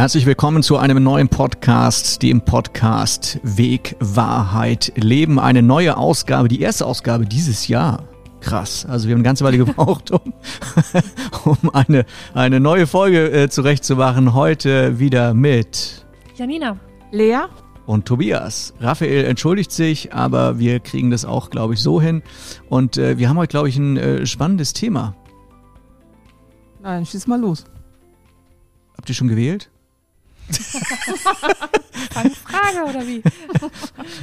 Herzlich willkommen zu einem neuen Podcast, dem Podcast Weg, Wahrheit, Leben. Eine neue Ausgabe, die erste Ausgabe dieses Jahr. Krass. Also wir haben eine ganze Weile gebraucht, um, um eine, eine neue Folge äh, zurechtzumachen. Heute wieder mit Janina. Lea. Und Tobias. Raphael entschuldigt sich, aber wir kriegen das auch, glaube ich, so hin. Und äh, wir haben heute, glaube ich, ein äh, spannendes Thema. Nein, schieß mal los. Habt ihr schon gewählt? Frage oder wie?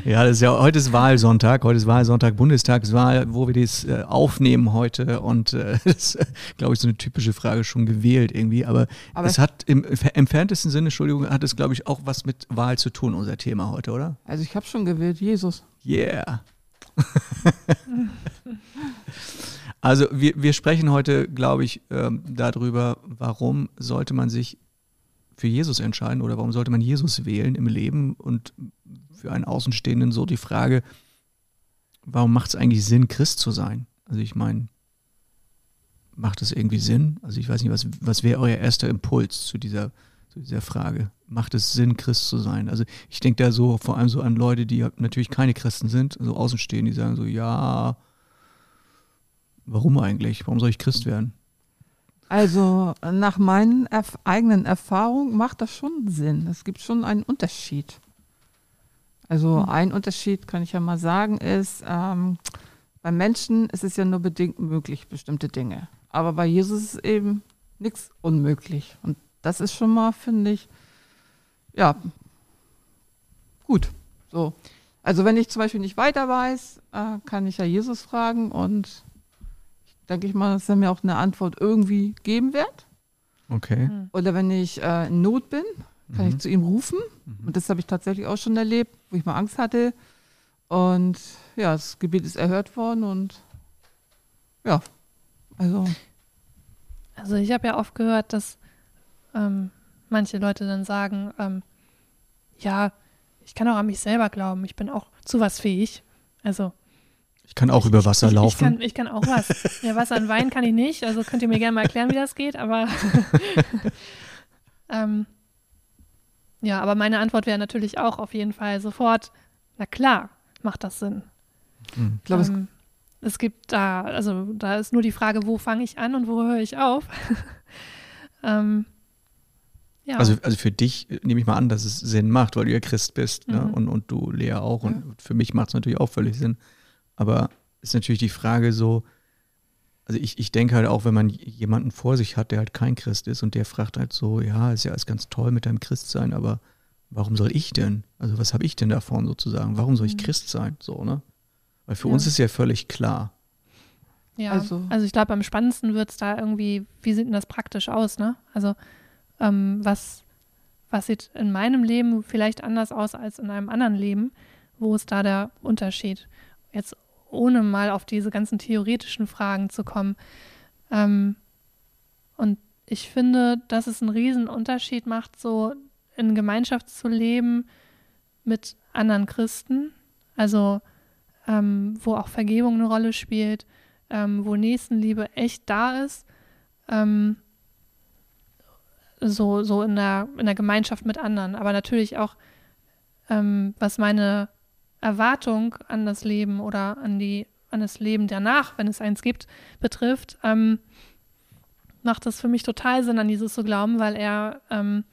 ja, das ist ja heute ist Wahlsonntag, heute ist Wahlsonntag, Bundestagswahl, wo wir das äh, aufnehmen heute und äh, das ist, glaube ich, so eine typische Frage schon gewählt irgendwie, aber, aber es hat im entferntesten Sinne, Entschuldigung, hat es, glaube ich, auch was mit Wahl zu tun, unser Thema heute, oder? Also ich habe schon gewählt, Jesus. Yeah. also wir, wir sprechen heute, glaube ich, ähm, darüber, warum sollte man sich für Jesus entscheiden oder warum sollte man Jesus wählen im Leben? Und für einen Außenstehenden so die Frage, warum macht es eigentlich Sinn, Christ zu sein? Also ich meine, macht es irgendwie Sinn? Also ich weiß nicht, was, was wäre euer erster Impuls zu dieser, zu dieser Frage? Macht es Sinn, Christ zu sein? Also ich denke da so vor allem so an Leute, die natürlich keine Christen sind, so außenstehen, die sagen so, ja, warum eigentlich? Warum soll ich Christ werden? Also nach meinen erf eigenen Erfahrungen macht das schon Sinn. Es gibt schon einen Unterschied. Also mhm. ein Unterschied kann ich ja mal sagen ist, ähm, beim Menschen ist es ja nur bedingt möglich, bestimmte Dinge. Aber bei Jesus ist eben nichts unmöglich. Und das ist schon mal, finde ich, ja, gut. So. Also wenn ich zum Beispiel nicht weiter weiß, äh, kann ich ja Jesus fragen und denke ich mal, dass er mir auch eine Antwort irgendwie geben wird. Okay. Hm. Oder wenn ich äh, in Not bin, kann mhm. ich zu ihm rufen. Mhm. Und das habe ich tatsächlich auch schon erlebt, wo ich mal Angst hatte. Und ja, das Gebet ist erhört worden und ja, also. Also ich habe ja oft gehört, dass ähm, manche Leute dann sagen, ähm, ja, ich kann auch an mich selber glauben, ich bin auch zu was fähig. Also ich kann auch über Wasser ich, laufen. Ich kann, ich kann auch was. Ja, Wasser und Wein kann ich nicht. Also könnt ihr mir gerne mal erklären, wie das geht. Aber ähm, ja, aber meine Antwort wäre natürlich auch auf jeden Fall sofort, na klar, macht das Sinn. Hm. Ich glaube, ähm, es, es gibt da, also da ist nur die Frage, wo fange ich an und wo höre ich auf. ähm, ja. Also, also für dich äh, nehme ich mal an, dass es Sinn macht, weil du ja Christ bist ne? mhm. ne? und, und du Lea auch. Ja. Und für mich macht es natürlich auch völlig Sinn. Aber ist natürlich die Frage so, also ich, ich denke halt auch, wenn man jemanden vor sich hat, der halt kein Christ ist und der fragt halt so, ja, ist ja alles ganz toll mit deinem Christsein, aber warum soll ich denn? Also was habe ich denn davon sozusagen? Warum soll ich mhm. Christ sein? So, ne? Weil für ja. uns ist ja völlig klar. Ja, also, also ich glaube, am spannendsten wird es da irgendwie, wie sieht denn das praktisch aus, ne? Also ähm, was, was sieht in meinem Leben vielleicht anders aus als in einem anderen Leben? Wo ist da der Unterschied? Jetzt ohne mal auf diese ganzen theoretischen Fragen zu kommen. Ähm, und ich finde, dass es einen riesen Unterschied macht, so in Gemeinschaft zu leben mit anderen Christen, also ähm, wo auch Vergebung eine Rolle spielt, ähm, wo Nächstenliebe echt da ist, ähm, so, so in der, in der Gemeinschaft mit anderen, aber natürlich auch, ähm, was meine Erwartung an das Leben oder an die an das Leben danach, wenn es eins gibt, betrifft, ähm, macht das für mich total Sinn, an Jesus zu glauben, weil er ähm,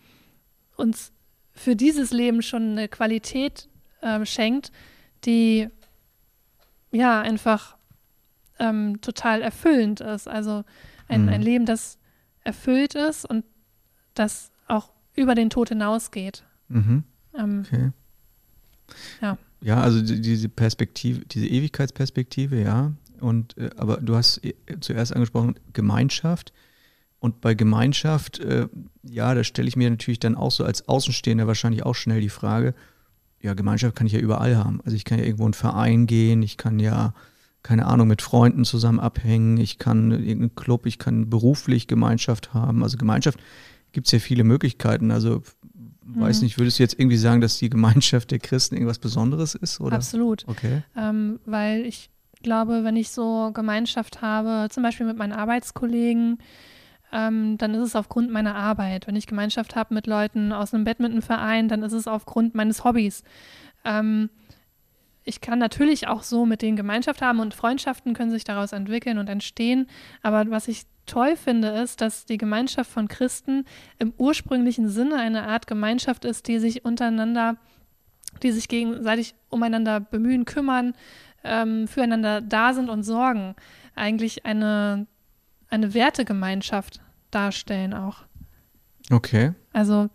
uns für dieses Leben schon eine Qualität äh, schenkt, die ja einfach ähm, total erfüllend ist. Also ein, mhm. ein Leben, das erfüllt ist und das auch über den Tod hinausgeht. Mhm. Ähm, okay. Ja. Ja, also diese Perspektive, diese Ewigkeitsperspektive, ja. Und äh, aber du hast äh, zuerst angesprochen Gemeinschaft. Und bei Gemeinschaft, äh, ja, da stelle ich mir natürlich dann auch so als Außenstehender wahrscheinlich auch schnell die Frage, ja, Gemeinschaft kann ich ja überall haben. Also ich kann ja irgendwo in einen Verein gehen, ich kann ja, keine Ahnung, mit Freunden zusammen abhängen, ich kann irgendeinen Club, ich kann beruflich Gemeinschaft haben. Also Gemeinschaft gibt es ja viele Möglichkeiten. Also weiß mhm. nicht, würdest du jetzt irgendwie sagen, dass die Gemeinschaft der Christen irgendwas Besonderes ist? Oder? Absolut. Okay. Ähm, weil ich glaube, wenn ich so Gemeinschaft habe, zum Beispiel mit meinen Arbeitskollegen, ähm, dann ist es aufgrund meiner Arbeit. Wenn ich Gemeinschaft habe mit Leuten aus einem Badmintonverein, dann ist es aufgrund meines Hobbys. Ähm, ich kann natürlich auch so mit denen Gemeinschaft haben und Freundschaften können sich daraus entwickeln und entstehen. Aber was ich toll finde, ist, dass die Gemeinschaft von Christen im ursprünglichen Sinne eine Art Gemeinschaft ist, die sich untereinander, die sich gegenseitig umeinander bemühen, kümmern, ähm, füreinander da sind und sorgen. Eigentlich eine, eine Wertegemeinschaft darstellen auch. Okay. Also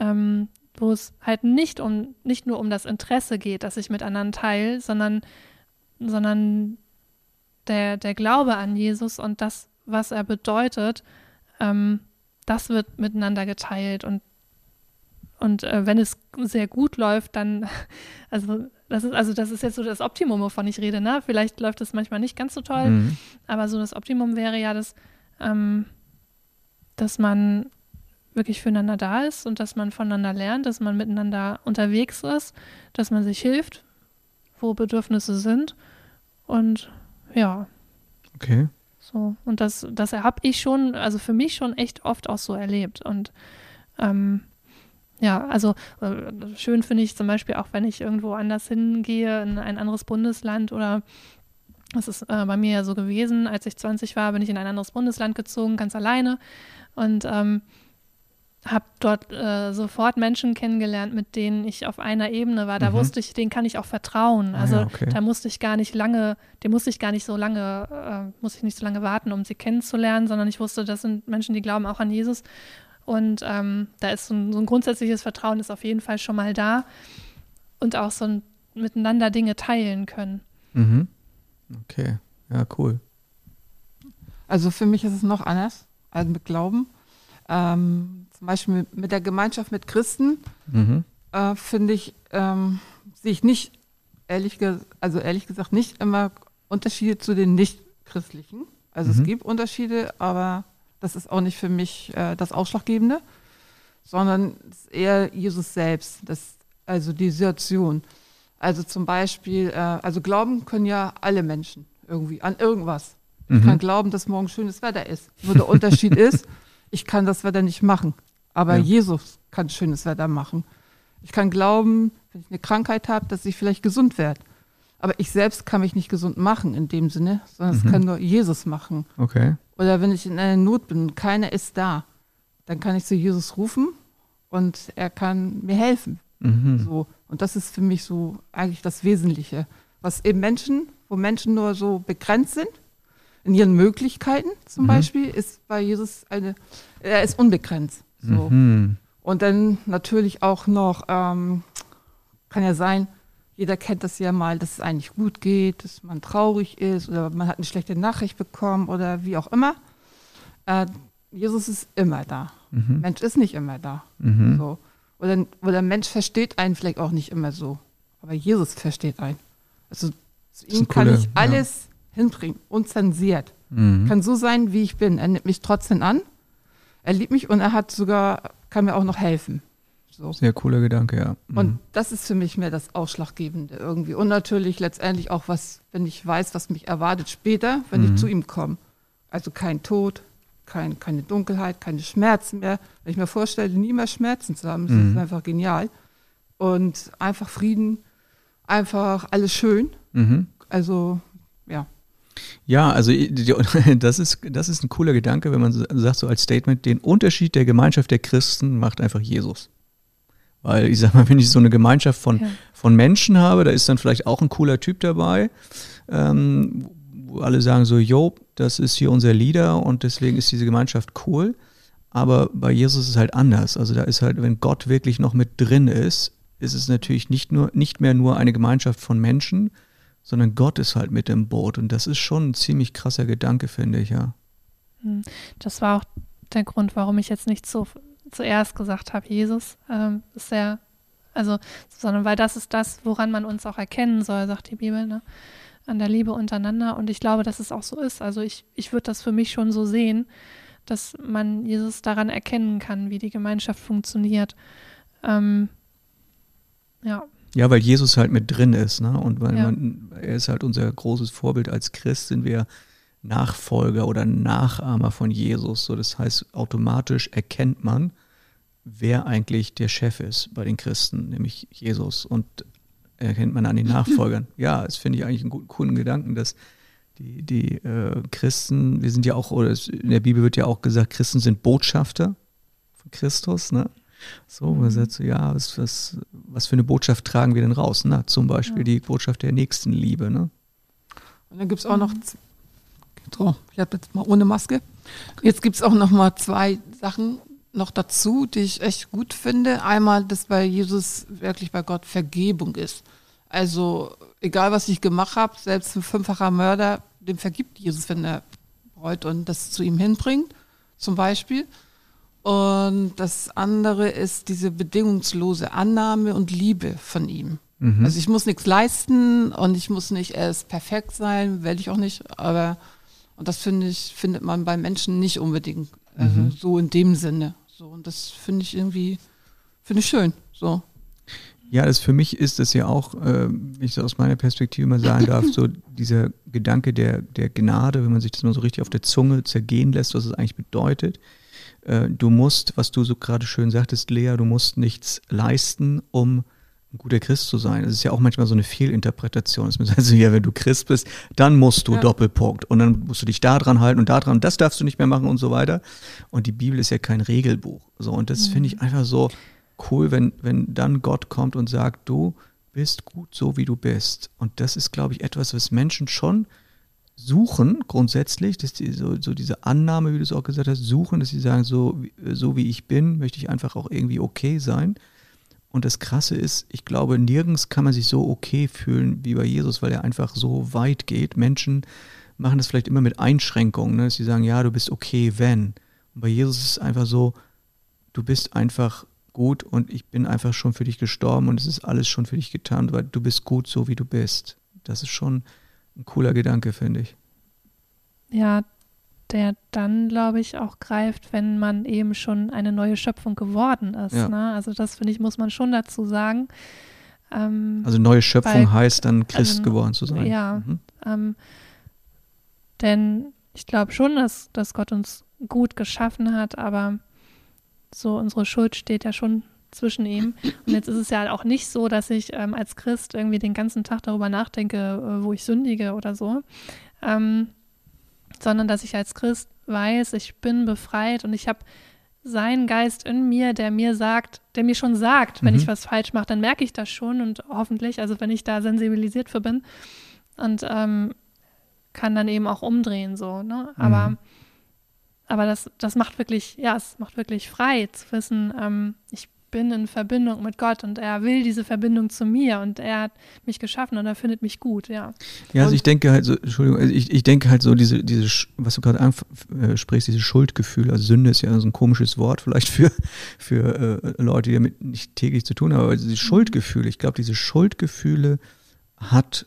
ähm, wo es halt nicht um nicht nur um das Interesse geht, das ich mit anderen teile, sondern sondern der, der Glaube an Jesus und das, was er bedeutet, ähm, das wird miteinander geteilt und und äh, wenn es sehr gut läuft, dann, also das ist, also das ist jetzt so das Optimum, wovon ich rede, ne? Vielleicht läuft es manchmal nicht ganz so toll, mhm. aber so das Optimum wäre ja, dass, ähm, dass man wirklich füreinander da ist und dass man voneinander lernt, dass man miteinander unterwegs ist, dass man sich hilft, wo Bedürfnisse sind. Und ja. Okay. So, und das, das habe ich schon, also für mich schon echt oft auch so erlebt. Und ähm, ja, also äh, schön finde ich zum Beispiel auch, wenn ich irgendwo anders hingehe, in ein anderes Bundesland oder das ist äh, bei mir ja so gewesen, als ich 20 war, bin ich in ein anderes Bundesland gezogen, ganz alleine. Und ähm, habe dort äh, sofort Menschen kennengelernt, mit denen ich auf einer Ebene war. Da mhm. wusste ich, denen kann ich auch vertrauen. Also ah, ja, okay. da musste ich gar nicht lange, dem musste ich gar nicht so lange, äh, musste ich nicht so lange warten, um sie kennenzulernen, sondern ich wusste, das sind Menschen, die glauben auch an Jesus. Und ähm, da ist so ein, so ein, grundsätzliches Vertrauen ist auf jeden Fall schon mal da und auch so ein miteinander Dinge teilen können. Mhm. Okay, ja, cool. Also für mich ist es noch anders als mit Glauben. Ähm, zum Beispiel mit der Gemeinschaft mit Christen, mhm. äh, finde ich, ähm, sehe ich nicht, ehrlich, also ehrlich gesagt, nicht immer Unterschiede zu den Nicht-Christlichen. Also mhm. es gibt Unterschiede, aber das ist auch nicht für mich äh, das Ausschlaggebende, sondern eher Jesus selbst, das, also die Situation. Also zum Beispiel, äh, also glauben können ja alle Menschen irgendwie an irgendwas. Ich mhm. kann glauben, dass morgen schönes Wetter ist. Nur der Unterschied ist, ich kann das Wetter nicht machen. Aber ja. Jesus kann schönes Wetter machen. Ich kann glauben, wenn ich eine Krankheit habe, dass ich vielleicht gesund werde. Aber ich selbst kann mich nicht gesund machen in dem Sinne, sondern es mhm. kann nur Jesus machen. Okay. Oder wenn ich in einer Not bin und keiner ist da, dann kann ich zu Jesus rufen und er kann mir helfen. Mhm. So. Und das ist für mich so eigentlich das Wesentliche. Was eben Menschen, wo Menschen nur so begrenzt sind, in ihren Möglichkeiten zum mhm. Beispiel, ist bei Jesus eine, er ist unbegrenzt. So. Mhm. Und dann natürlich auch noch, ähm, kann ja sein, jeder kennt das ja mal, dass es eigentlich gut geht, dass man traurig ist oder man hat eine schlechte Nachricht bekommen oder wie auch immer. Äh, Jesus ist immer da. Mhm. Mensch ist nicht immer da. Mhm. So. Oder, oder Mensch versteht einen vielleicht auch nicht immer so. Aber Jesus versteht einen. Also zu ihm kann coole, ich alles ja. hinbringen, unzensiert. Mhm. Kann so sein, wie ich bin. Er nimmt mich trotzdem an er liebt mich und er hat sogar, kann mir auch noch helfen. So. Sehr cooler Gedanke, ja. Mhm. Und das ist für mich mehr das Ausschlaggebende irgendwie. Und natürlich letztendlich auch was, wenn ich weiß, was mich erwartet später, wenn mhm. ich zu ihm komme. Also kein Tod, kein, keine Dunkelheit, keine Schmerzen mehr. Wenn ich mir vorstelle, nie mehr Schmerzen zu haben, das mhm. ist einfach genial. Und einfach Frieden, einfach alles schön. Mhm. Also, ja. Ja, also das ist, das ist ein cooler Gedanke, wenn man sagt so als Statement, den Unterschied der Gemeinschaft der Christen macht einfach Jesus. Weil ich sag mal, wenn ich so eine Gemeinschaft von, ja. von Menschen habe, da ist dann vielleicht auch ein cooler Typ dabei, ähm, wo alle sagen so, jo, das ist hier unser Leader und deswegen ist diese Gemeinschaft cool. Aber bei Jesus ist es halt anders. Also da ist halt, wenn Gott wirklich noch mit drin ist, ist es natürlich nicht nur, nicht mehr nur eine Gemeinschaft von Menschen, sondern Gott ist halt mit im Boot. Und das ist schon ein ziemlich krasser Gedanke, finde ich, ja. Hm. Das war auch der Grund, warum ich jetzt nicht so zuerst gesagt habe, Jesus ähm, ist sehr, also, sondern weil das ist das, woran man uns auch erkennen soll, sagt die Bibel, ne? an der Liebe untereinander. Und ich glaube, dass es auch so ist. Also ich, ich würde das für mich schon so sehen, dass man Jesus daran erkennen kann, wie die Gemeinschaft funktioniert. Ähm, ja. Ja, weil Jesus halt mit drin ist, ne? Und weil ja. man, er ist halt unser großes Vorbild als Christ, sind wir Nachfolger oder Nachahmer von Jesus. So, das heißt, automatisch erkennt man, wer eigentlich der Chef ist bei den Christen, nämlich Jesus. Und erkennt man an den Nachfolgern. Ja, das finde ich eigentlich einen guten, coolen Gedanken, dass die, die äh, Christen, wir sind ja auch, oder in der Bibel wird ja auch gesagt, Christen sind Botschafter von Christus, ne? So, man sagt so, ja, was, was, was für eine Botschaft tragen wir denn raus? Na, zum Beispiel ja. die Botschaft der Nächstenliebe, ne? Und dann gibt es auch noch, so, ich habe jetzt mal ohne Maske. Jetzt gibt es auch noch mal zwei Sachen noch dazu, die ich echt gut finde. Einmal, dass bei Jesus wirklich bei Gott Vergebung ist. Also egal, was ich gemacht habe, selbst ein fünffacher Mörder, dem vergibt Jesus, wenn er bereut und das zu ihm hinbringt, zum Beispiel. Und das andere ist diese bedingungslose Annahme und Liebe von ihm. Mhm. Also ich muss nichts leisten und ich muss nicht erst perfekt sein, werde ich auch nicht, aber und das finde ich, findet man bei Menschen nicht unbedingt also mhm. so in dem Sinne. So, und das finde ich irgendwie, finde ich schön. So. Ja, das für mich ist das ja auch, äh, wenn ich das aus meiner Perspektive mal sagen darf, so dieser Gedanke der, der Gnade, wenn man sich das mal so richtig auf der Zunge zergehen lässt, was es eigentlich bedeutet. Äh, du musst, was du so gerade schön sagtest, Lea, du musst nichts leisten, um ein guter Christ zu sein. Das ist ja auch manchmal so eine Fehlinterpretation. Das heißt, also, ja, wenn du Christ bist, dann musst du ja. Doppelpunkt und dann musst du dich da dran halten und da dran das darfst du nicht mehr machen und so weiter. Und die Bibel ist ja kein Regelbuch. So, und das mhm. finde ich einfach so cool, wenn, wenn dann Gott kommt und sagt, du bist gut so, wie du bist. Und das ist, glaube ich, etwas, was Menschen schon suchen, grundsätzlich, dass die so, so diese Annahme, wie du es auch gesagt hast, suchen, dass sie sagen, so, so wie ich bin, möchte ich einfach auch irgendwie okay sein. Und das Krasse ist, ich glaube, nirgends kann man sich so okay fühlen wie bei Jesus, weil er einfach so weit geht. Menschen machen das vielleicht immer mit Einschränkungen, ne? dass sie sagen, ja, du bist okay, wenn. Und bei Jesus ist es einfach so, du bist einfach gut und ich bin einfach schon für dich gestorben und es ist alles schon für dich getan, weil du bist gut so, wie du bist. Das ist schon ein cooler Gedanke, finde ich. Ja, der dann, glaube ich, auch greift, wenn man eben schon eine neue Schöpfung geworden ist. Ja. Ne? Also das, finde ich, muss man schon dazu sagen. Ähm, also neue Schöpfung weil, heißt dann Christ also, geworden zu sein. Ja, mhm. ähm, denn ich glaube schon, dass, dass Gott uns gut geschaffen hat, aber so unsere Schuld steht ja schon zwischen ihm. Und jetzt ist es ja auch nicht so, dass ich ähm, als Christ irgendwie den ganzen Tag darüber nachdenke, äh, wo ich sündige oder so. Ähm, sondern dass ich als Christ weiß, ich bin befreit und ich habe seinen Geist in mir, der mir sagt, der mir schon sagt, wenn mhm. ich was falsch mache, dann merke ich das schon und hoffentlich, also wenn ich da sensibilisiert für bin und ähm, kann dann eben auch umdrehen so, ne? Aber mhm. aber das, das macht wirklich, ja, es macht wirklich frei zu wissen, ähm, ich bin in Verbindung mit Gott und er will diese Verbindung zu mir und er hat mich geschaffen und er findet mich gut, ja. Ja, also ich denke halt so, Entschuldigung, also ich, ich denke halt so, diese, diese, was du gerade ansprichst, äh, dieses Schuldgefühl, also Sünde ist ja so ein komisches Wort vielleicht für, für äh, Leute, die damit nicht täglich zu tun haben, aber diese Schuldgefühle, ich glaube, diese Schuldgefühle hat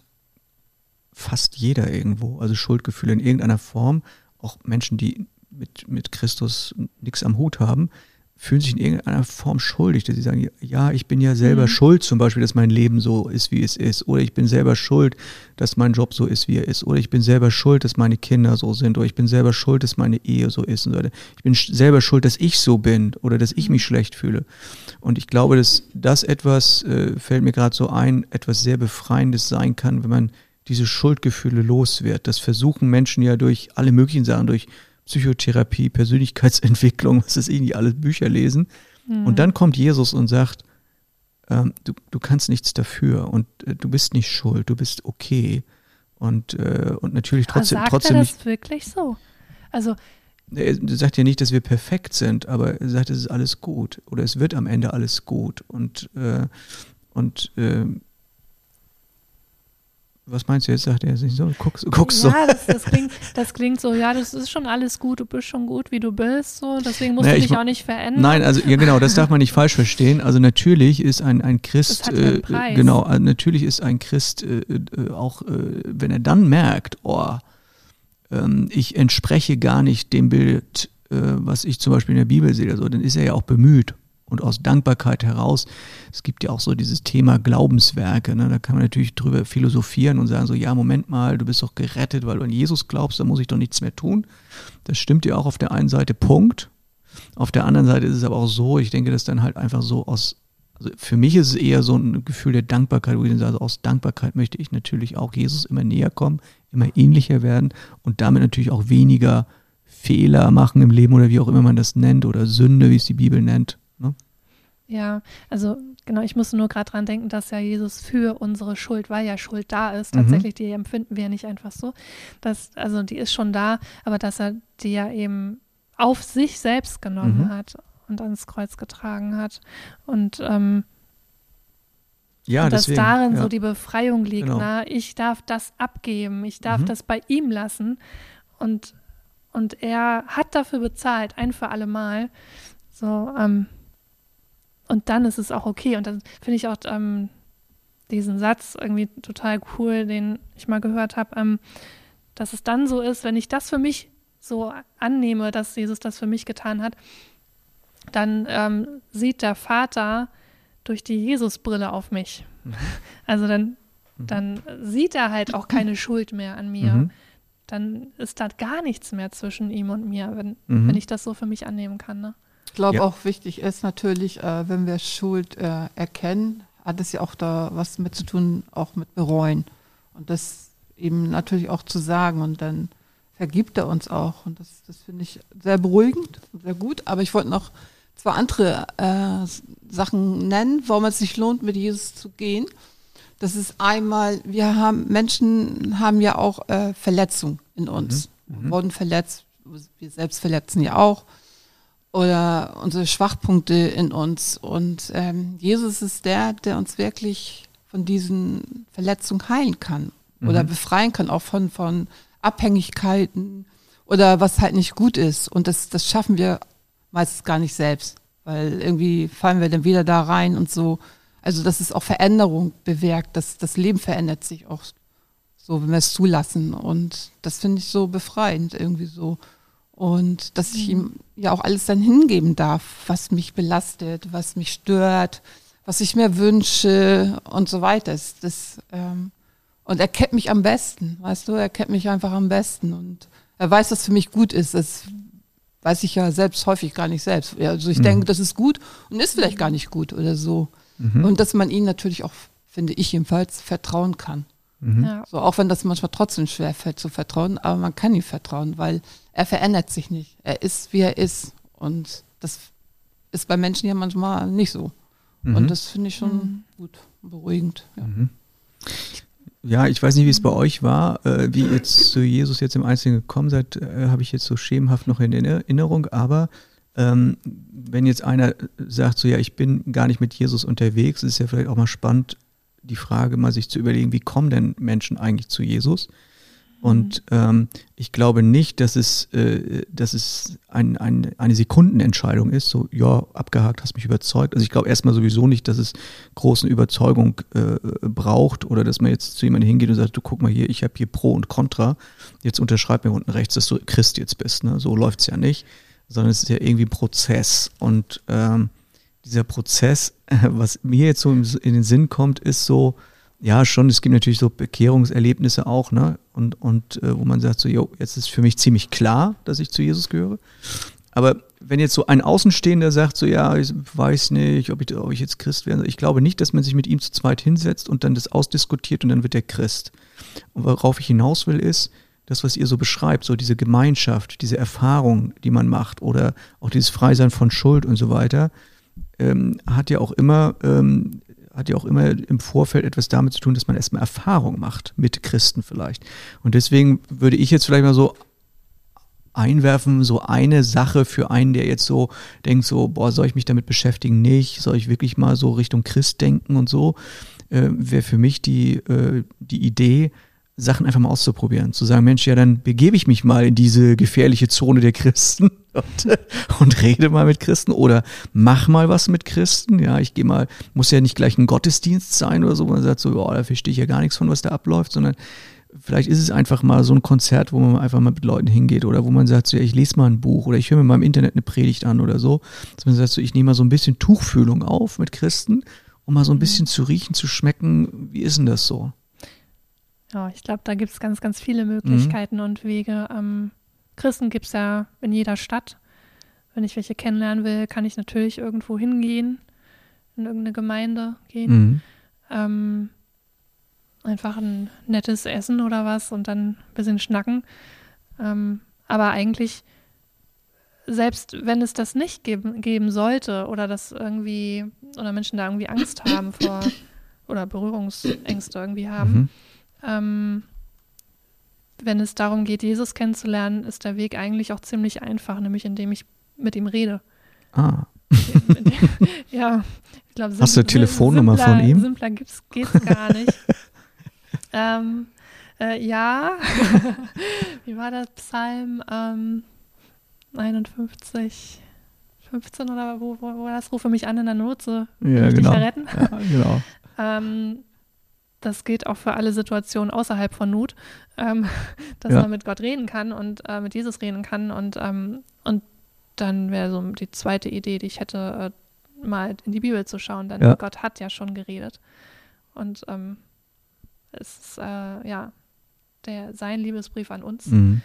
fast jeder irgendwo, also Schuldgefühle in irgendeiner Form, auch Menschen, die mit, mit Christus nichts am Hut haben, fühlen sich in irgendeiner Form schuldig, dass sie sagen, ja, ich bin ja selber mhm. schuld, zum Beispiel, dass mein Leben so ist, wie es ist, oder ich bin selber schuld, dass mein Job so ist, wie er ist, oder ich bin selber schuld, dass meine Kinder so sind, oder ich bin selber schuld, dass meine Ehe so ist, oder ich bin selber schuld, dass ich so bin, oder dass ich mich mhm. schlecht fühle. Und ich glaube, dass das etwas, äh, fällt mir gerade so ein, etwas sehr Befreiendes sein kann, wenn man diese Schuldgefühle los wird. Das versuchen Menschen ja durch alle möglichen Sachen, durch Psychotherapie, Persönlichkeitsentwicklung, was ist irgendwie alles Bücher lesen. Mhm. Und dann kommt Jesus und sagt, ähm, du, du kannst nichts dafür und äh, du bist nicht schuld, du bist okay. Und, äh, und natürlich trotzdem. Aber sagt trotzdem er das nicht, wirklich so? Also. Er sagt ja nicht, dass wir perfekt sind, aber er sagt, es ist alles gut oder es wird am Ende alles gut. Und, äh, und äh, was meinst du jetzt? Sagt er sich so, guckst, guckst ja, so. Ja, das, das, klingt, das klingt so, ja, das ist schon alles gut, du bist schon gut, wie du bist, so, deswegen musst naja, du dich auch nicht verändern. Nein, also ja genau, das darf man nicht falsch verstehen. Also natürlich ist ein, ein Christ, äh, genau, also natürlich ist ein Christ äh, äh, auch, äh, wenn er dann merkt, oh, ähm, ich entspreche gar nicht dem Bild, äh, was ich zum Beispiel in der Bibel sehe, also, dann ist er ja auch bemüht, und aus Dankbarkeit heraus. Es gibt ja auch so dieses Thema Glaubenswerke. Ne? Da kann man natürlich drüber philosophieren und sagen so, ja, Moment mal, du bist doch gerettet, weil du an Jesus glaubst, da muss ich doch nichts mehr tun. Das stimmt ja auch auf der einen Seite, Punkt. Auf der anderen Seite ist es aber auch so, ich denke, dass dann halt einfach so aus, also für mich ist es eher so ein Gefühl der Dankbarkeit, wo ich dann sage, also aus Dankbarkeit möchte ich natürlich auch Jesus immer näher kommen, immer ähnlicher werden und damit natürlich auch weniger Fehler machen im Leben oder wie auch immer man das nennt oder Sünde, wie es die Bibel nennt. Ja, also genau, ich muss nur gerade dran denken, dass ja Jesus für unsere Schuld, weil ja Schuld da ist, mhm. tatsächlich, die empfinden wir ja nicht einfach so. Dass, also die ist schon da, aber dass er die ja eben auf sich selbst genommen mhm. hat und ans Kreuz getragen hat. Und ähm, ja, und dass deswegen, darin ja. so die Befreiung liegt. Genau. Na, ich darf das abgeben, ich darf mhm. das bei ihm lassen. Und, und er hat dafür bezahlt, ein für alle Mal. So, ähm, und dann ist es auch okay. Und dann finde ich auch ähm, diesen Satz irgendwie total cool, den ich mal gehört habe, ähm, dass es dann so ist, wenn ich das für mich so annehme, dass Jesus das für mich getan hat, dann ähm, sieht der Vater durch die Jesusbrille auf mich. Also dann, mhm. dann sieht er halt auch keine Schuld mehr an mir. Mhm. Dann ist da gar nichts mehr zwischen ihm und mir, wenn, mhm. wenn ich das so für mich annehmen kann. Ne? Ich glaube ja. auch wichtig ist natürlich, äh, wenn wir Schuld äh, erkennen, hat es ja auch da was mit zu tun, auch mit bereuen. Und das eben natürlich auch zu sagen und dann vergibt er uns auch. Und das, das finde ich sehr beruhigend, sehr gut. Aber ich wollte noch zwei andere äh, Sachen nennen, warum es sich lohnt, mit Jesus zu gehen. Das ist einmal, wir haben, Menschen haben ja auch äh, Verletzungen in uns, mhm. Mhm. wurden verletzt, wir selbst verletzen ja auch. Oder unsere Schwachpunkte in uns. Und ähm, Jesus ist der, der uns wirklich von diesen Verletzungen heilen kann. Mhm. Oder befreien kann, auch von, von Abhängigkeiten oder was halt nicht gut ist. Und das, das schaffen wir meistens gar nicht selbst, weil irgendwie fallen wir dann wieder da rein und so. Also, dass es auch Veränderung bewirkt, dass das Leben verändert sich auch so, wenn wir es zulassen. Und das finde ich so befreiend irgendwie so. Und dass ich ihm mhm. ja auch alles dann hingeben darf, was mich belastet, was mich stört, was ich mir wünsche und so weiter. Das, das ähm, und er kennt mich am besten, weißt du, er kennt mich einfach am besten und er weiß, was für mich gut ist. Das weiß ich ja selbst häufig gar nicht selbst. Also ich mhm. denke, das ist gut und ist vielleicht gar nicht gut oder so. Mhm. Und dass man ihm natürlich auch, finde ich jedenfalls, vertrauen kann. Mhm. Ja. So, auch wenn das manchmal trotzdem schwer fällt zu vertrauen, aber man kann ihm vertrauen, weil er verändert sich nicht. Er ist, wie er ist. Und das ist bei Menschen ja manchmal nicht so. Und mhm. das finde ich schon mhm. gut, beruhigend. Ja. Mhm. Ja, ich weiß nicht, wie es bei euch war, äh, wie ihr zu Jesus jetzt im Einzelnen gekommen seid, äh, habe ich jetzt so schemenhaft noch in Erinnerung, aber ähm, wenn jetzt einer sagt, so ja, ich bin gar nicht mit Jesus unterwegs, ist ja vielleicht auch mal spannend, die Frage mal sich zu überlegen, wie kommen denn Menschen eigentlich zu Jesus? Und mhm. ähm, ich glaube nicht, dass es, äh, dass es ein, ein, eine Sekundenentscheidung ist, so, ja, abgehakt, hast mich überzeugt. Also ich glaube erstmal sowieso nicht, dass es großen Überzeugung äh, braucht oder dass man jetzt zu jemandem hingeht und sagt, du guck mal hier, ich habe hier Pro und Contra, jetzt unterschreib mir unten rechts, dass du Christ jetzt bist. Ne? So läuft es ja nicht, sondern es ist ja irgendwie ein Prozess. Und ähm, dieser Prozess, was mir jetzt so in den Sinn kommt, ist so, ja, schon, es gibt natürlich so Bekehrungserlebnisse auch, ne? Und, und äh, wo man sagt, so, jo, jetzt ist für mich ziemlich klar, dass ich zu Jesus gehöre. Aber wenn jetzt so ein Außenstehender sagt, so, ja, ich weiß nicht, ob ich, ob ich jetzt Christ werde, ich glaube nicht, dass man sich mit ihm zu zweit hinsetzt und dann das ausdiskutiert und dann wird er Christ. Und worauf ich hinaus will, ist, das, was ihr so beschreibt, so diese Gemeinschaft, diese Erfahrung, die man macht oder auch dieses Freisein von Schuld und so weiter, ähm, hat ja auch immer ähm, hat ja auch immer im Vorfeld etwas damit zu tun, dass man erstmal Erfahrung macht mit Christen vielleicht. Und deswegen würde ich jetzt vielleicht mal so einwerfen, so eine Sache für einen, der jetzt so denkt, so, boah, soll ich mich damit beschäftigen? Nicht, soll ich wirklich mal so Richtung Christ denken und so, äh, wäre für mich die, äh, die Idee, Sachen einfach mal auszuprobieren. Zu sagen, Mensch, ja, dann begebe ich mich mal in diese gefährliche Zone der Christen und, und rede mal mit Christen oder mach mal was mit Christen. Ja, ich gehe mal, muss ja nicht gleich ein Gottesdienst sein oder so, man sagt so, ja, da verstehe ich ja gar nichts von, was da abläuft, sondern vielleicht ist es einfach mal so ein Konzert, wo man einfach mal mit Leuten hingeht oder wo man sagt, so, ja, ich lese mal ein Buch oder ich höre mir mal im Internet eine Predigt an oder so. Dass man sagt, so, ich nehme mal so ein bisschen Tuchfühlung auf mit Christen, um mal so ein mhm. bisschen zu riechen, zu schmecken. Wie ist denn das so? Ja, ich glaube, da gibt es ganz, ganz viele Möglichkeiten mhm. und Wege. Ähm, Christen gibt es ja in jeder Stadt. Wenn ich welche kennenlernen will, kann ich natürlich irgendwo hingehen, in irgendeine Gemeinde gehen. Mhm. Ähm, einfach ein nettes Essen oder was und dann ein bisschen schnacken. Ähm, aber eigentlich, selbst wenn es das nicht geben, geben sollte oder das irgendwie, oder Menschen da irgendwie Angst haben vor oder Berührungsängste irgendwie haben, mhm. Ähm, wenn es darum geht, Jesus kennenzulernen, ist der Weg eigentlich auch ziemlich einfach, nämlich indem ich mit ihm rede. Ah. ja, ich glaube, Hast du eine Telefonnummer simpler, von ihm? Simpler geht es gar nicht. Ähm, äh, ja, wie war das Psalm ähm, 51, 15 oder wo, wo, wo das rufe mich an in der Not, so ja, genau. dich retten. Ja, genau. ähm, das gilt auch für alle Situationen außerhalb von Not, ähm, dass ja. man mit Gott reden kann und äh, mit Jesus reden kann und, ähm, und dann wäre so die zweite Idee, die ich hätte, äh, mal in die Bibel zu schauen, denn ja. Gott hat ja schon geredet. Und ähm, es ist äh, ja der, sein Liebesbrief an uns, mhm.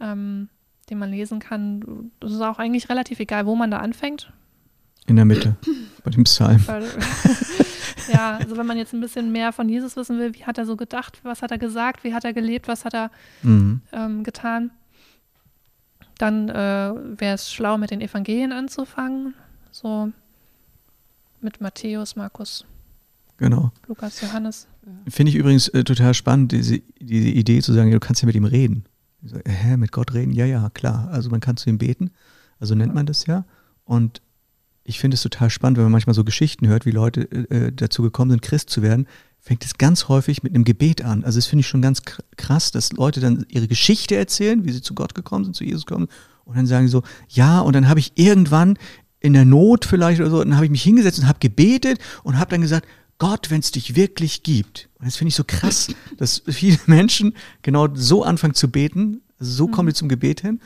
ähm, den man lesen kann. Es ist auch eigentlich relativ egal, wo man da anfängt. In der Mitte, bei dem Psalm. ja, also wenn man jetzt ein bisschen mehr von Jesus wissen will, wie hat er so gedacht, was hat er gesagt, wie hat er gelebt, was hat er mhm. ähm, getan, dann äh, wäre es schlau, mit den Evangelien anzufangen. So mit Matthäus, Markus, Genau. Lukas, Johannes. Finde ich übrigens äh, total spannend, diese, diese Idee zu sagen, ja, du kannst ja mit ihm reden. So, hä, mit Gott reden? Ja, ja, klar. Also man kann zu ihm beten. Also nennt man das ja. Und ich finde es total spannend, wenn man manchmal so Geschichten hört, wie Leute äh, äh dazu gekommen sind, Christ zu werden, fängt es ganz häufig mit einem Gebet an. Also das finde ich schon ganz krass, dass Leute dann ihre Geschichte erzählen, wie sie zu Gott gekommen sind, zu Jesus gekommen und dann sagen sie so, ja, und dann habe ich irgendwann in der Not vielleicht oder so, dann habe ich mich hingesetzt und habe gebetet und habe dann gesagt, Gott, wenn es dich wirklich gibt. Und das finde ich so krass, dass viele Menschen genau so anfangen zu beten, so mhm. kommen die zum Gebet hin.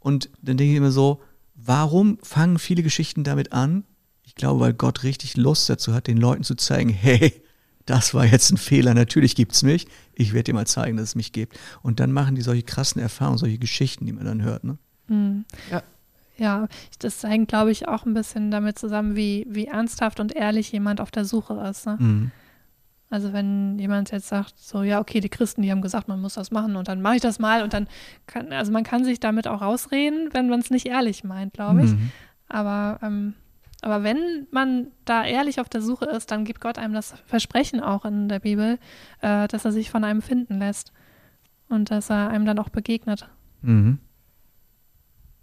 Und dann denke ich immer so, warum fangen viele Geschichten damit an? Ich glaube, weil Gott richtig Lust dazu hat, den Leuten zu zeigen, hey, das war jetzt ein Fehler, natürlich gibt es mich. Ich werde dir mal zeigen, dass es mich gibt. Und dann machen die solche krassen Erfahrungen, solche Geschichten, die man dann hört. Ne? Mhm. Ja, ja, das hängt, glaube ich, auch ein bisschen damit zusammen, wie, wie ernsthaft und ehrlich jemand auf der Suche ist. Ne? Mhm. Also wenn jemand jetzt sagt, so, ja, okay, die Christen, die haben gesagt, man muss das machen und dann mache ich das mal und dann kann, also man kann sich damit auch rausreden, wenn man es nicht ehrlich meint, glaube ich. Mhm. Aber, ähm, aber wenn man da ehrlich auf der Suche ist, dann gibt Gott einem das Versprechen auch in der Bibel, äh, dass er sich von einem finden lässt und dass er einem dann auch begegnet. Mhm.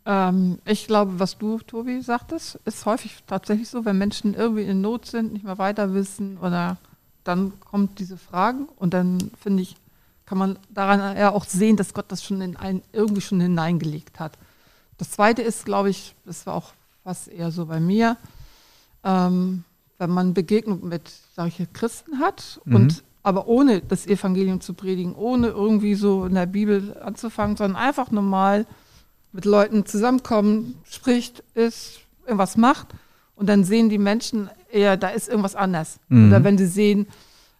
Ähm, ich glaube, was du, Tobi, sagtest, ist häufig tatsächlich so, wenn Menschen irgendwie in Not sind, nicht mehr weiter wissen oder dann kommt diese Fragen und dann finde ich, kann man daran ja auch sehen, dass Gott das schon in ein, irgendwie schon hineingelegt hat. Das zweite ist, glaube ich, das war auch was eher so bei mir, ähm, wenn man Begegnung mit solchen Christen hat mhm. und aber ohne das Evangelium zu predigen, ohne irgendwie so in der Bibel anzufangen, sondern einfach normal mit Leuten zusammenkommen, spricht, ist, irgendwas macht und dann sehen die Menschen eher, da ist irgendwas anders. Mhm. Oder wenn sie sehen,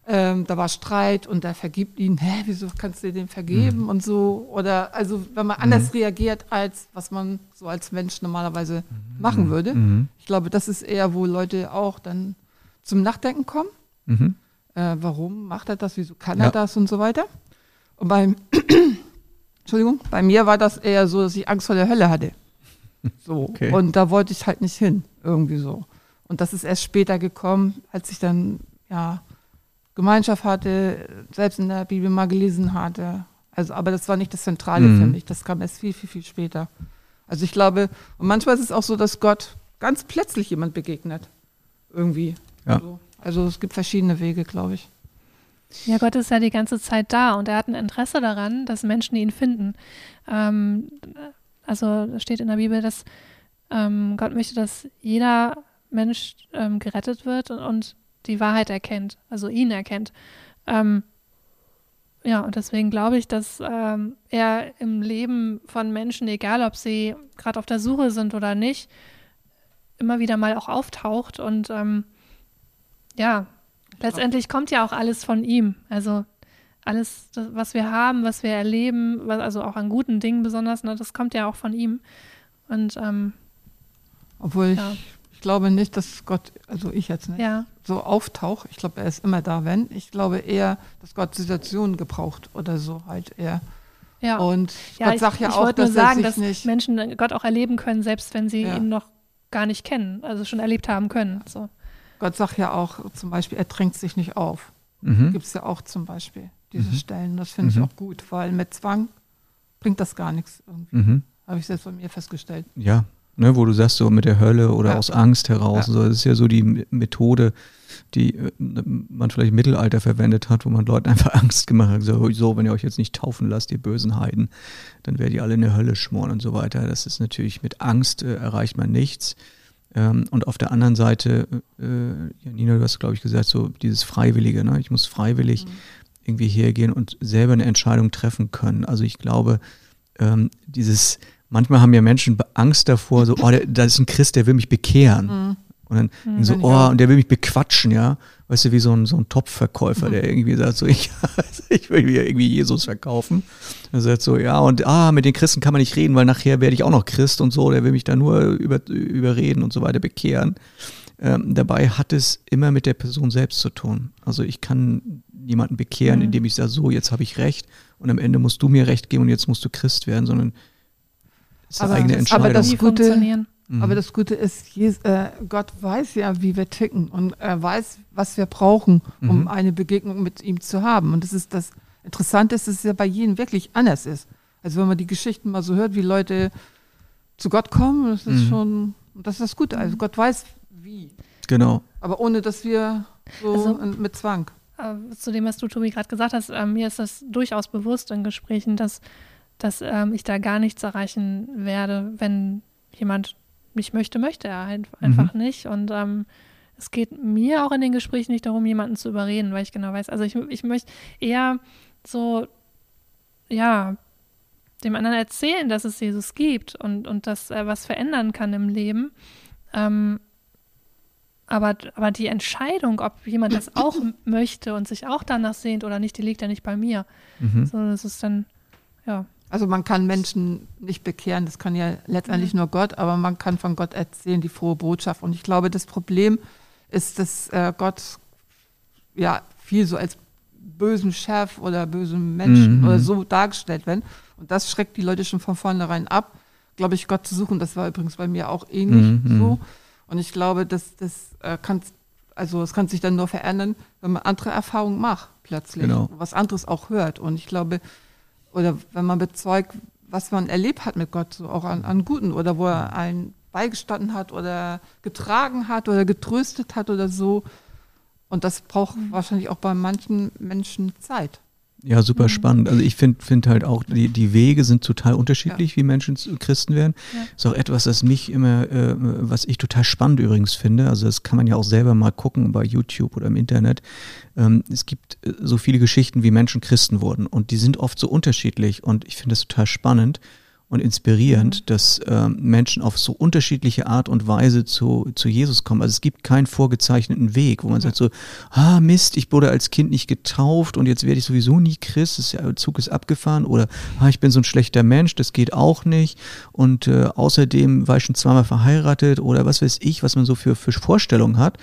ähm, da war Streit und der vergibt ihnen, hä, wieso kannst du dem vergeben mhm. und so. Oder also wenn man anders mhm. reagiert, als was man so als Mensch normalerweise mhm. machen würde. Mhm. Ich glaube, das ist eher, wo Leute auch dann zum Nachdenken kommen. Mhm. Äh, warum macht er das, wieso kann ja. er das und so weiter. Und beim Entschuldigung, bei mir war das eher so, dass ich Angst vor der Hölle hatte. So. Okay. Und da wollte ich halt nicht hin, irgendwie so. Und das ist erst später gekommen, als ich dann, ja, Gemeinschaft hatte, selbst in der Bibel mal gelesen hatte. Also, aber das war nicht das Zentrale mhm. für mich. Das kam erst viel, viel, viel später. Also ich glaube, und manchmal ist es auch so, dass Gott ganz plötzlich jemand begegnet. Irgendwie. Ja. Also, also es gibt verschiedene Wege, glaube ich. Ja, Gott ist ja die ganze Zeit da und er hat ein Interesse daran, dass Menschen ihn finden. Ähm, also steht in der Bibel, dass ähm, Gott möchte, dass jeder Mensch ähm, gerettet wird und, und, die Wahrheit erkennt, also ihn erkennt. Ähm, ja, und deswegen glaube ich, dass ähm, er im Leben von Menschen, egal ob sie gerade auf der Suche sind oder nicht, immer wieder mal auch auftaucht. Und ähm, ja, letztendlich kommt ja auch alles von ihm. Also alles, was wir haben, was wir erleben, was, also auch an guten Dingen besonders, ne, das kommt ja auch von ihm. Und ähm, obwohl ich, ja. ich glaube nicht, dass Gott, also ich jetzt nicht, ja. so auftaucht. Ich glaube, er ist immer da, wenn. Ich glaube eher, dass Gott Situationen gebraucht oder so halt eher. Ja. Und ja, Gott sagt ja ich auch, dass nur sagen, dass nicht Menschen Gott auch erleben können, selbst wenn sie ihn noch gar nicht kennen, also schon erlebt haben können. So. Gott sagt ja auch zum Beispiel, er drängt sich nicht auf. Mhm. Gibt es ja auch zum Beispiel diese mhm. Stellen. Das finde mhm. ich auch gut, weil mit Zwang bringt das gar nichts irgendwie. Mhm. Habe ich selbst von mir festgestellt. Ja, ne, wo du sagst, so mit der Hölle oder ja. aus Angst heraus. Ja. So, das ist ja so die Methode, die äh, man vielleicht im Mittelalter verwendet hat, wo man Leuten einfach Angst gemacht hat. So, so, wenn ihr euch jetzt nicht taufen lasst, ihr bösen Heiden, dann werdet ihr alle in der Hölle schmoren und so weiter. Das ist natürlich mit Angst äh, erreicht man nichts. Ähm, und auf der anderen Seite, äh, Janina, du hast, glaube ich, gesagt, so dieses Freiwillige. Ne? Ich muss freiwillig mhm. Irgendwie hergehen und selber eine Entscheidung treffen können. Also ich glaube, ähm, dieses manchmal haben ja Menschen Angst davor, so, oh, da ist ein Christ, der will mich bekehren. Mhm. Und dann mhm, so, oh, und der will mich bequatschen, ja. Weißt du, wie so ein, so ein Topfverkäufer, mhm. der irgendwie sagt, so, ich, ich will mir irgendwie Jesus verkaufen. Er sagt so, ja, und ah, mit den Christen kann man nicht reden, weil nachher werde ich auch noch Christ und so, der will mich da nur über, überreden und so weiter bekehren. Ähm, dabei hat es immer mit der Person selbst zu tun. Also ich kann jemanden bekehren, mhm. indem ich sage, so, jetzt habe ich recht und am Ende musst du mir recht geben und jetzt musst du Christ werden, sondern ist eine eigene Entscheidung. Aber das, Gute, mhm. aber das Gute ist, Jesus, äh, Gott weiß ja, wie wir ticken und er weiß, was wir brauchen, um mhm. eine Begegnung mit ihm zu haben. Und das ist das Interessante, ist, dass es ja bei jedem wirklich anders ist. Also wenn man die Geschichten mal so hört, wie Leute zu Gott kommen, das ist mhm. schon, das ist das Gute. Also Gott weiß, wie. Genau. Aber ohne, dass wir so also, mit Zwang. Äh, zu dem, was du, Tobi, gerade gesagt hast, äh, mir ist das durchaus bewusst in Gesprächen, dass dass ähm, ich da gar nichts erreichen werde, wenn jemand mich möchte, möchte er halt einfach mhm. nicht. Und ähm, es geht mir auch in den Gesprächen nicht darum, jemanden zu überreden, weil ich genau weiß, also ich, ich möchte eher so, ja, dem anderen erzählen, dass es Jesus gibt und, und dass er was verändern kann im Leben. Ähm, aber, aber die Entscheidung, ob jemand das auch möchte und sich auch danach sehnt oder nicht, die liegt ja nicht bei mir. Mhm. So, das ist dann, ja. Also man kann Menschen nicht bekehren, das kann ja letztendlich mhm. nur Gott, aber man kann von Gott erzählen, die frohe Botschaft. Und ich glaube, das Problem ist, dass äh, Gott ja viel so als bösen Chef oder bösen Menschen mhm. oder so dargestellt wird. Und das schreckt die Leute schon von vornherein ab, glaube ich, Gott zu suchen. Das war übrigens bei mir auch ähnlich mhm. so. Und ich glaube, dass das äh, kann, also es kann sich dann nur verändern, wenn man andere Erfahrungen macht plötzlich, genau. was anderes auch hört. Und ich glaube, oder wenn man bezeugt, was man erlebt hat mit Gott, so auch an, an Guten oder wo er einen beigestanden hat oder getragen hat oder getröstet hat oder so. Und das braucht mhm. wahrscheinlich auch bei manchen Menschen Zeit. Ja, super mhm. spannend. Also ich finde find halt auch, die, die Wege sind total unterschiedlich, ja. wie Menschen Christen werden. Ja. Ist auch etwas, das mich immer, äh, was ich total spannend übrigens finde. Also das kann man ja auch selber mal gucken bei YouTube oder im Internet. Ähm, es gibt äh, so viele Geschichten, wie Menschen Christen wurden und die sind oft so unterschiedlich und ich finde das total spannend und inspirierend, mhm. dass ähm, Menschen auf so unterschiedliche Art und Weise zu, zu Jesus kommen. Also es gibt keinen vorgezeichneten Weg, wo man mhm. sagt so, ah Mist, ich wurde als Kind nicht getauft und jetzt werde ich sowieso nie Christ, das der Zug ist abgefahren oder ah, ich bin so ein schlechter Mensch, das geht auch nicht und äh, außerdem war ich schon zweimal verheiratet oder was weiß ich, was man so für, für Vorstellungen hat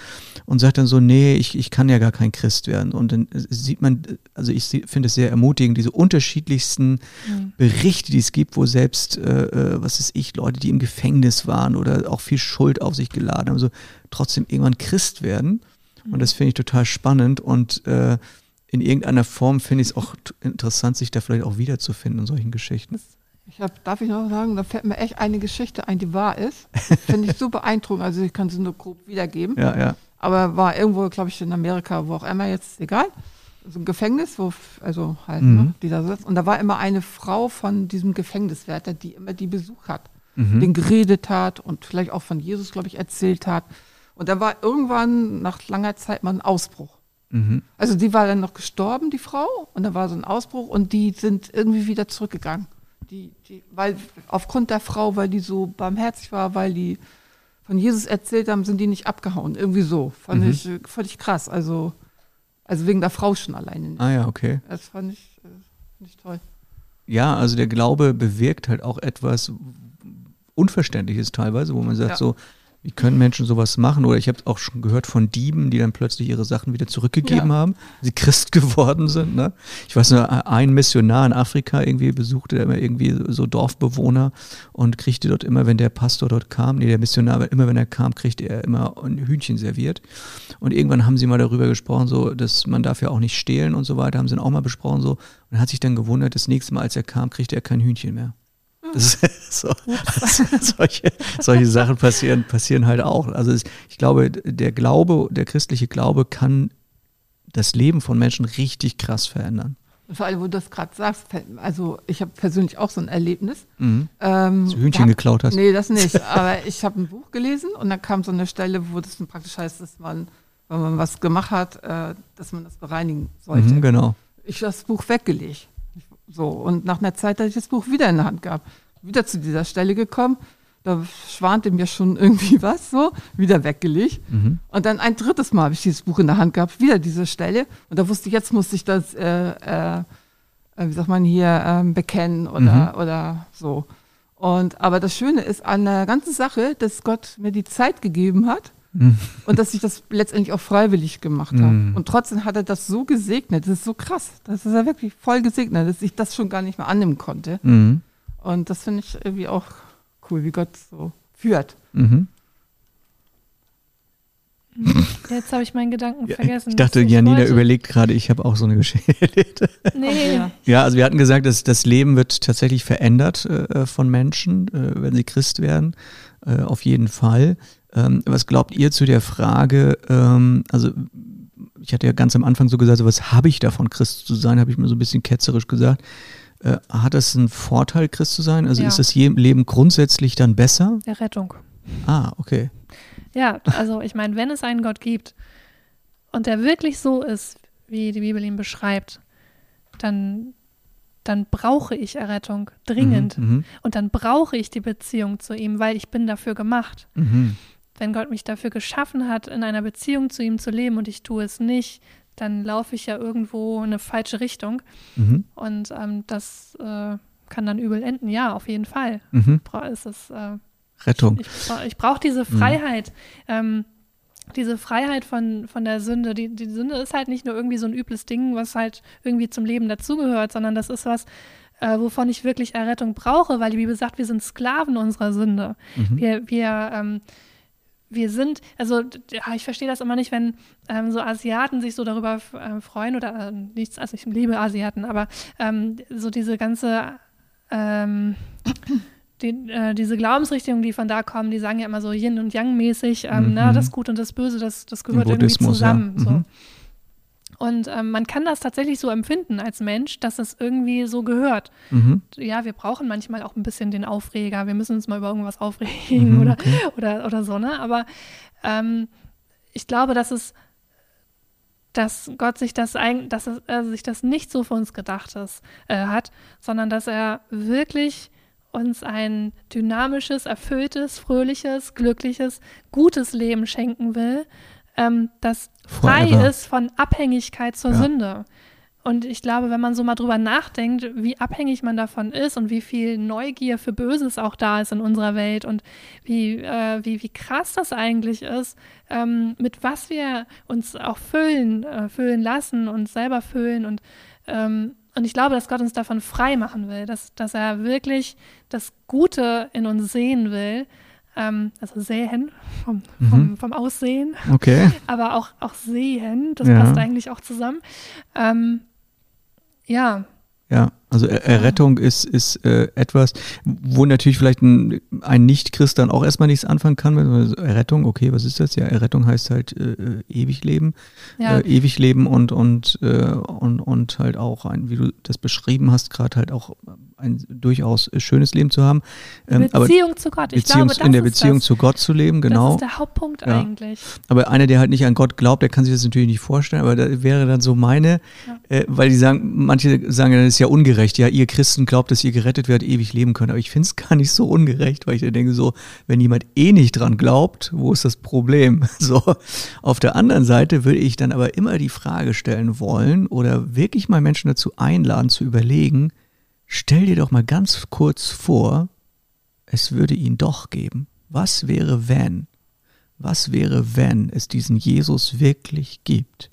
und sagt dann so, nee, ich, ich kann ja gar kein Christ werden. Und dann sieht man, also ich finde es sehr ermutigend, diese unterschiedlichsten mhm. Berichte, die es gibt, wo selbst, äh, äh, was ist ich, Leute, die im Gefängnis waren oder auch viel Schuld auf sich geladen haben, so trotzdem irgendwann Christ werden. Und das finde ich total spannend und äh, in irgendeiner Form finde ich es auch interessant, sich da vielleicht auch wiederzufinden in solchen Geschichten. Ich hab, darf ich noch sagen, da fällt mir echt eine Geschichte ein, die wahr ist. Finde ich so beeindruckend. Also ich kann sie nur grob wiedergeben. Ja, ja aber war irgendwo, glaube ich, in Amerika, wo auch immer jetzt, egal, so ein Gefängnis, wo, also halt, mhm. ne, die da sitzt. Und da war immer eine Frau von diesem Gefängniswärter, die immer die Besuch hat, mhm. den geredet hat und vielleicht auch von Jesus, glaube ich, erzählt hat. Und da war irgendwann nach langer Zeit mal ein Ausbruch. Mhm. Also die war dann noch gestorben, die Frau, und da war so ein Ausbruch und die sind irgendwie wieder zurückgegangen. Die, die, weil aufgrund der Frau, weil die so barmherzig war, weil die von Jesus erzählt haben, sind die nicht abgehauen. Irgendwie so. Fand mhm. ich völlig krass. Also, also wegen der Frau schon alleine. Nicht. Ah ja, okay. Das fand ich, äh, nicht toll. Ja, also der Glaube bewirkt halt auch etwas Unverständliches teilweise, wo man sagt ja. so, wie können Menschen sowas machen? Oder ich habe auch schon gehört von Dieben, die dann plötzlich ihre Sachen wieder zurückgegeben ja. haben, sie Christ geworden sind. Ne? Ich weiß nur, ein Missionar in Afrika irgendwie besuchte immer irgendwie so Dorfbewohner und kriegte dort immer, wenn der Pastor dort kam, nee, der Missionar, immer wenn er kam, kriegte er immer ein Hühnchen serviert. Und irgendwann haben sie mal darüber gesprochen, so, dass man darf ja auch nicht stehlen und so weiter, haben sie dann auch mal besprochen so und hat sich dann gewundert, das nächste Mal, als er kam, kriegte er kein Hühnchen mehr. Das so, solche, solche Sachen passieren, passieren halt auch. Also ich glaube, der Glaube, der christliche Glaube kann das Leben von Menschen richtig krass verändern. Vor allem, wo du das gerade sagst, also ich habe persönlich auch so ein Erlebnis. Mhm. Ähm, Dass du Hühnchen hab, geklaut hast. Nee, das nicht. Aber ich habe ein Buch gelesen und da kam so eine Stelle, wo das praktisch heißt, dass man, wenn man was gemacht hat, äh, dass man das bereinigen sollte. Mhm, genau. Ich habe das Buch weggelegt. So, und nach einer Zeit hatte ich das Buch wieder in der Hand gehabt. Wieder zu dieser Stelle gekommen. Da schwante mir schon irgendwie was so, wieder weggelegt. Mhm. Und dann ein drittes Mal habe ich dieses Buch in der Hand gehabt, wieder diese Stelle. Und da wusste ich, jetzt muss ich das, äh, äh, wie sagt man hier, ähm, bekennen oder, mhm. oder so. Und, aber das Schöne ist an der ganzen Sache, dass Gott mir die Zeit gegeben hat. Und dass ich das letztendlich auch freiwillig gemacht habe. Mhm. Und trotzdem hat er das so gesegnet. Das ist so krass. Das ist ja wirklich voll gesegnet, dass ich das schon gar nicht mehr annehmen konnte. Mhm. Und das finde ich irgendwie auch cool, wie Gott so führt. Mhm. Jetzt habe ich meinen Gedanken ja, vergessen. Ich dachte, Janina wollte. überlegt gerade, ich habe auch so eine Geschichte. Nee. Ja, also wir hatten gesagt, dass das Leben wird tatsächlich verändert äh, von Menschen, äh, wenn sie Christ werden. Äh, auf jeden Fall. Ähm, was glaubt ihr zu der Frage, ähm, also ich hatte ja ganz am Anfang so gesagt, was habe ich davon, Christ zu sein, habe ich mir so ein bisschen ketzerisch gesagt. Äh, hat das einen Vorteil, Christ zu sein? Also ja. ist das Leben grundsätzlich dann besser? Errettung. Ah, okay. Ja, also ich meine, wenn es einen Gott gibt und der wirklich so ist, wie die Bibel ihn beschreibt, dann, dann brauche ich Errettung dringend. Mhm, mhm, und dann brauche ich die Beziehung zu ihm, weil ich bin dafür gemacht. Mhm. Wenn Gott mich dafür geschaffen hat, in einer Beziehung zu ihm zu leben und ich tue es nicht, dann laufe ich ja irgendwo in eine falsche Richtung. Mhm. Und ähm, das äh, kann dann übel enden. Ja, auf jeden Fall. Mhm. Ist es, äh, Rettung. Ich, ich, brauche diese mhm. Freiheit. Ähm, diese Freiheit von, von der Sünde. Die, die Sünde ist halt nicht nur irgendwie so ein übles Ding, was halt irgendwie zum Leben dazugehört, sondern das ist was, äh, wovon ich wirklich Errettung brauche, weil die Bibel sagt, wir sind Sklaven unserer Sünde. Mhm. Wir, wir ähm, wir sind, also ja, ich verstehe das immer nicht, wenn ähm, so Asiaten sich so darüber äh, freuen oder äh, nichts, also ich liebe Asiaten, aber ähm, so diese ganze, ähm, die, äh, diese Glaubensrichtungen, die von da kommen, die sagen ja immer so Yin und Yang mäßig, ähm, mhm. na, das Gute und das Böse, das, das gehört irgendwie zusammen. Ja. Mhm. So. Und ähm, man kann das tatsächlich so empfinden als Mensch, dass es irgendwie so gehört. Mhm. Ja, wir brauchen manchmal auch ein bisschen den Aufreger. Wir müssen uns mal über irgendwas aufregen mhm, oder, okay. oder, oder so, ne? Aber ähm, ich glaube, dass es, dass Gott sich das eigentlich, dass er sich das nicht so für uns gedacht ist, äh, hat, sondern dass er wirklich uns ein dynamisches, erfülltes, fröhliches, glückliches, gutes Leben schenken will, ähm, das frei Forever. ist von Abhängigkeit zur ja. Sünde. Und ich glaube, wenn man so mal drüber nachdenkt, wie abhängig man davon ist und wie viel Neugier für Böses auch da ist in unserer Welt und wie, äh, wie, wie krass das eigentlich ist, ähm, mit was wir uns auch füllen, äh, füllen lassen und selber füllen und ähm, und ich glaube, dass Gott uns davon frei machen will, dass, dass er wirklich das Gute in uns sehen will ähm, also sehen, vom, vom, mhm. vom, Aussehen. Okay. Aber auch, auch sehen, das ja. passt eigentlich auch zusammen. Ähm, ja. Ja. Also Errettung ist, ist äh, etwas, wo natürlich vielleicht ein, ein Nicht-Christ dann auch erstmal nichts anfangen kann. Also Errettung, okay, was ist das? Ja, Errettung heißt halt äh, äh ewig leben. Ja. Äh, ewig leben und, und, äh, und, und halt auch, ein, wie du das beschrieben hast, gerade halt auch ein durchaus schönes Leben zu haben. Ähm, Beziehung zu Gott. Ich Beziehung, glaube, in der Beziehung das. zu Gott zu leben, genau. Das ist der Hauptpunkt ja. eigentlich. Aber einer, der halt nicht an Gott glaubt, der kann sich das natürlich nicht vorstellen, aber da wäre dann so meine, ja. äh, weil die sagen, manche sagen, das ist ja ungerecht. Ja, ihr Christen glaubt, dass ihr gerettet werdet, ewig leben könnt. Aber ich finde es gar nicht so ungerecht, weil ich denke so, wenn jemand eh nicht dran glaubt, wo ist das Problem? So. Auf der anderen Seite würde ich dann aber immer die Frage stellen wollen oder wirklich mal Menschen dazu einladen, zu überlegen, Stell dir doch mal ganz kurz vor, es würde ihn doch geben. Was wäre, wenn? Was wäre, wenn es diesen Jesus wirklich gibt?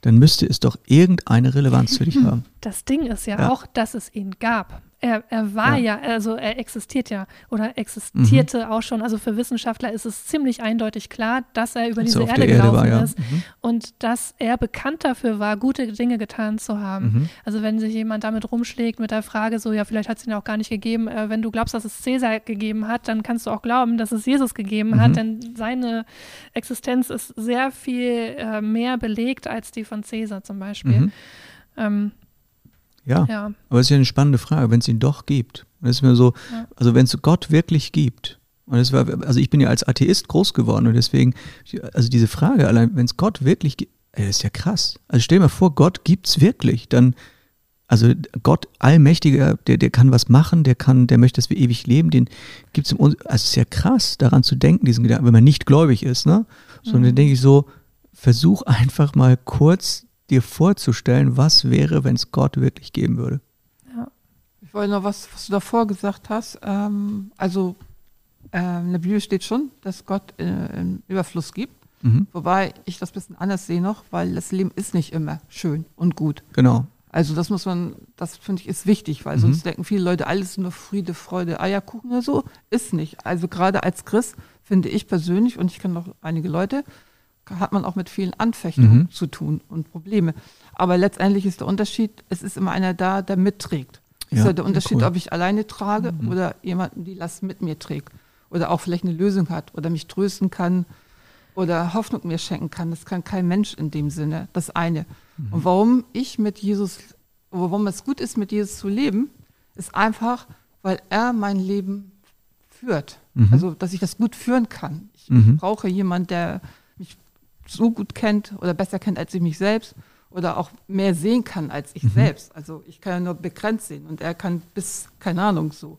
Dann müsste es doch irgendeine Relevanz für dich haben. Das Ding ist ja, ja. auch, dass es ihn gab. Er, er war ja. ja. also er existiert ja oder existierte mhm. auch schon. Also für Wissenschaftler ist es ziemlich eindeutig klar, dass er über diese Erde gelaufen war, ja. ist mhm. und dass er bekannt dafür war, gute Dinge getan zu haben. Mhm. Also wenn sich jemand damit rumschlägt mit der Frage so, ja, vielleicht hat es ihn auch gar nicht gegeben. Äh, wenn du glaubst, dass es Cäsar gegeben hat, dann kannst du auch glauben, dass es Jesus gegeben hat, mhm. denn seine Existenz ist sehr viel äh, mehr belegt als die von Cäsar zum Beispiel. Mhm. Ähm, ja, ja. aber es ist ja eine spannende Frage, wenn es ihn doch gibt. Das ist mir so, ja. also wenn es Gott wirklich gibt, und das war, also ich bin ja als Atheist groß geworden und deswegen, also diese Frage, allein wenn es Gott wirklich gibt, ey, das ist ja krass. Also stell dir mal vor, Gott gibt es wirklich, dann, also Gott Allmächtiger, der, der kann was machen, der kann, der möchte, dass wir ewig leben, den gibt es im, also es ist ja krass, daran zu denken, diesen Gedanken, wenn man nicht gläubig ist, ne? Sondern mhm. dann denke ich so, versuch einfach mal kurz dir vorzustellen, was wäre, wenn es Gott wirklich geben würde. Ja. Ich wollte noch was, was du davor gesagt hast. Ähm, also ähm, in der Bibel steht schon, dass Gott äh, einen Überfluss gibt. Mhm. Wobei ich das ein bisschen anders sehe noch, weil das Leben ist nicht immer schön und gut. Genau. Also das muss man, das finde ich ist wichtig, weil mhm. sonst denken viele Leute, alles nur Friede, Freude, Eierkuchen oder so. Ist nicht. Also gerade als Christ finde ich persönlich, und ich kenne noch einige Leute, hat man auch mit vielen Anfechtungen mhm. zu tun und Probleme. Aber letztendlich ist der Unterschied, es ist immer einer da, der mitträgt. Ja, ist ja der Unterschied, cool. ob ich alleine trage mhm. oder jemanden die Last mit mir trägt. Oder auch vielleicht eine Lösung hat oder mich trösten kann oder Hoffnung mir schenken kann. Das kann kein Mensch in dem Sinne. Das eine. Mhm. Und warum ich mit Jesus, warum es gut ist, mit Jesus zu leben, ist einfach, weil er mein Leben führt. Mhm. Also, dass ich das gut führen kann. Ich mhm. brauche jemanden, der so gut kennt oder besser kennt als ich mich selbst oder auch mehr sehen kann als ich mhm. selbst. Also ich kann ja nur begrenzt sehen und er kann bis, keine Ahnung, so.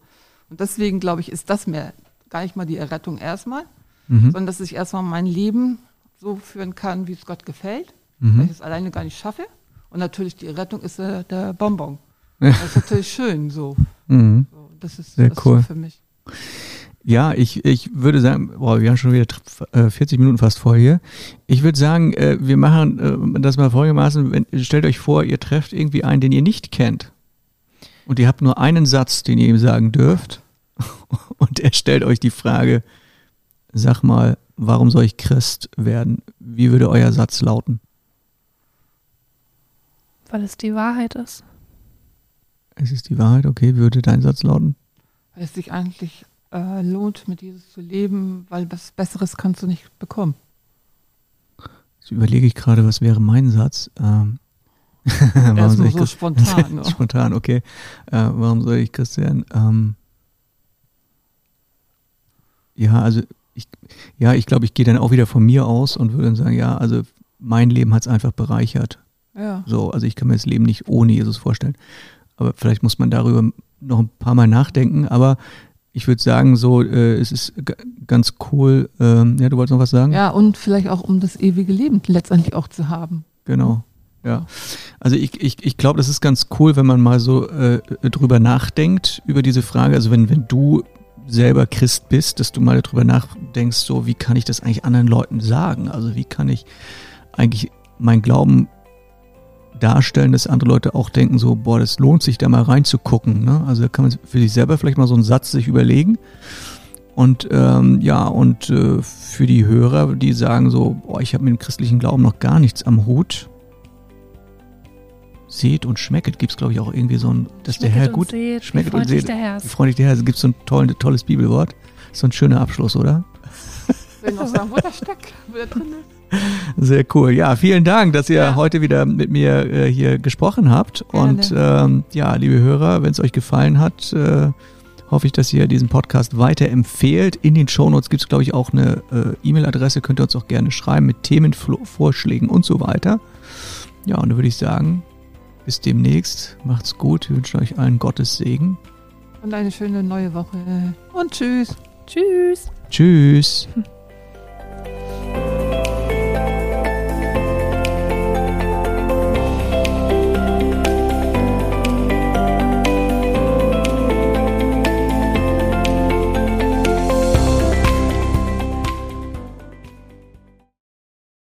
Und deswegen glaube ich, ist das mehr gar nicht mal die Errettung erstmal, mhm. sondern dass ich erstmal mein Leben so führen kann, wie es Gott gefällt, mhm. weil ich es alleine gar nicht schaffe. Und natürlich die Errettung ist äh, der Bonbon. Das ist natürlich schön so. Mhm. so das ist, Sehr das cool. Ist für mich. Ja, ich, ich würde sagen, boah, wir haben schon wieder 40 äh, Minuten fast voll hier. Ich würde sagen, äh, wir machen äh, das mal folgendermaßen. Stellt euch vor, ihr trefft irgendwie einen, den ihr nicht kennt. Und ihr habt nur einen Satz, den ihr ihm sagen dürft. Und er stellt euch die Frage, sag mal, warum soll ich Christ werden? Wie würde euer Satz lauten? Weil es die Wahrheit ist. Es ist die Wahrheit, okay. Wie würde dein Satz lauten? Weil es sich eigentlich äh, lohnt, mit Jesus zu leben, weil was Besseres kannst du nicht bekommen. Jetzt überlege ich gerade, was wäre mein Satz. Ähm, warum soll ich so spontan. Ne? spontan, okay. Äh, warum soll ich Christian? Ähm, ja, also ich, ja, ich glaube, ich gehe dann auch wieder von mir aus und würde dann sagen, ja, also mein Leben hat es einfach bereichert. Ja. So, also ich kann mir das Leben nicht ohne Jesus vorstellen. Aber vielleicht muss man darüber noch ein paar Mal nachdenken. Aber ich würde sagen, so, äh, es ist ganz cool. Ähm, ja, du wolltest noch was sagen? Ja, und vielleicht auch, um das ewige Leben letztendlich auch zu haben. Genau. Ja, also ich, ich, ich glaube, das ist ganz cool, wenn man mal so äh, drüber nachdenkt, über diese Frage. Also wenn, wenn du selber Christ bist, dass du mal darüber nachdenkst, so wie kann ich das eigentlich anderen Leuten sagen? Also wie kann ich eigentlich mein Glauben darstellen, dass andere Leute auch denken, so, boah, das lohnt sich da mal reinzugucken. Ne? Also da kann man für sich selber vielleicht mal so einen Satz sich überlegen. Und ähm, ja, und äh, für die Hörer, die sagen so, boah, ich habe mit dem christlichen Glauben noch gar nichts am Hut, seht und schmecket, gibt es, glaube ich, auch irgendwie so ein, dass der Herr gut seht, schmeckt und seht. Der Herr wie freundlich der Herr ist. Gibt es so ein toll, tolles Bibelwort. So ein schöner Abschluss, oder? Will noch sagen, wo der steckt, wo der drin ist. Sehr cool. Ja, vielen Dank, dass ihr ja. heute wieder mit mir äh, hier gesprochen habt. Gerne. Und ähm, ja, liebe Hörer, wenn es euch gefallen hat, äh, hoffe ich, dass ihr diesen Podcast weiterempfehlt. In den Shownotes gibt es, glaube ich, auch eine äh, E-Mail-Adresse. Könnt ihr uns auch gerne schreiben mit Themenvorschlägen und so weiter. Ja, und dann würde ich sagen, bis demnächst. Macht's gut. Wir wünschen euch allen Gottes Segen. Und eine schöne neue Woche. Und tschüss. Tschüss. Tschüss.